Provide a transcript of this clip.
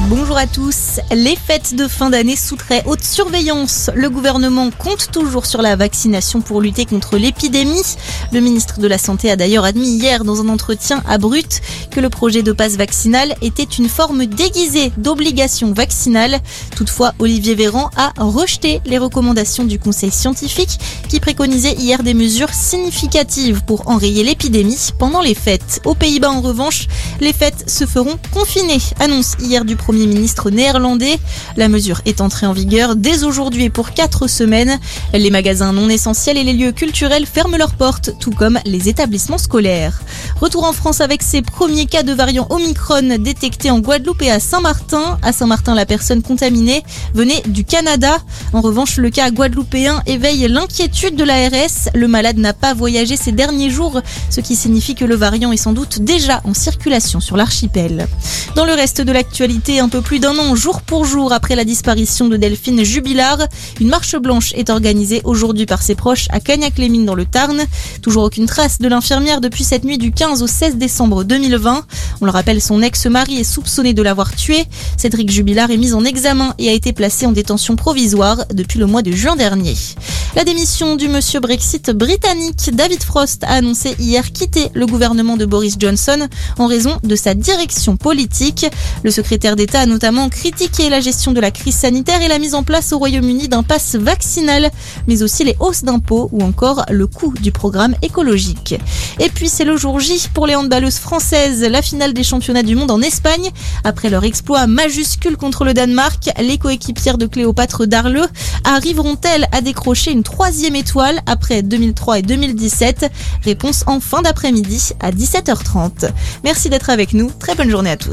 Bonjour à tous. Les fêtes de fin d'année sous très haute surveillance. Le gouvernement compte toujours sur la vaccination pour lutter contre l'épidémie. Le ministre de la Santé a d'ailleurs admis hier dans un entretien à Brut que le projet de passe vaccinal était une forme déguisée d'obligation vaccinale. Toutefois, Olivier Véran a rejeté les recommandations du Conseil scientifique qui préconisait hier des mesures significatives pour enrayer l'épidémie pendant les fêtes. Aux Pays-Bas, en revanche, les fêtes se feront confinées, annonce hier du Premier ministre néerlandais. La mesure est entrée en vigueur dès aujourd'hui pour quatre semaines. Les magasins non essentiels et les lieux culturels ferment leurs portes, tout comme les établissements scolaires. Retour en France avec ces premiers cas de variant Omicron détectés en Guadeloupe et à Saint-Martin. À Saint-Martin, la personne contaminée venait du Canada. En revanche, le cas guadeloupéen éveille l'inquiétude de l'ARS. Le malade n'a pas voyagé ces derniers jours, ce qui signifie que le variant est sans doute déjà en circulation sur l'archipel. Dans le reste de l'actualité, un peu plus d'un an, jour pour jour après la disparition de Delphine Jubilard, une marche blanche est organisée aujourd'hui par ses proches à Cagnac-les-Mines dans le Tarn. Toujours aucune trace de l'infirmière depuis cette nuit du 15 au 16 décembre 2020. On le rappelle, son ex-mari est soupçonné de l'avoir tué. Cédric Jubilard est mis en examen et a été placé en détention provisoire depuis le mois de juin dernier. La démission du monsieur Brexit britannique David Frost a annoncé hier quitter le gouvernement de Boris Johnson en raison de sa direction politique. Le secrétaire d'État a notamment critiqué la gestion de la crise sanitaire et la mise en place au Royaume-Uni d'un pass vaccinal, mais aussi les hausses d'impôts ou encore le coût du programme écologique. Et puis c'est le jour J pour les handballeuses françaises, la finale des championnats du monde en Espagne. Après leur exploit majuscule contre le Danemark, les coéquipières de Cléopâtre Darleux arriveront-elles à décrocher une troisième étoile après 2003 et 2017 Réponse en fin d'après-midi à 17h30. Merci d'être avec nous. Très bonne journée à tous.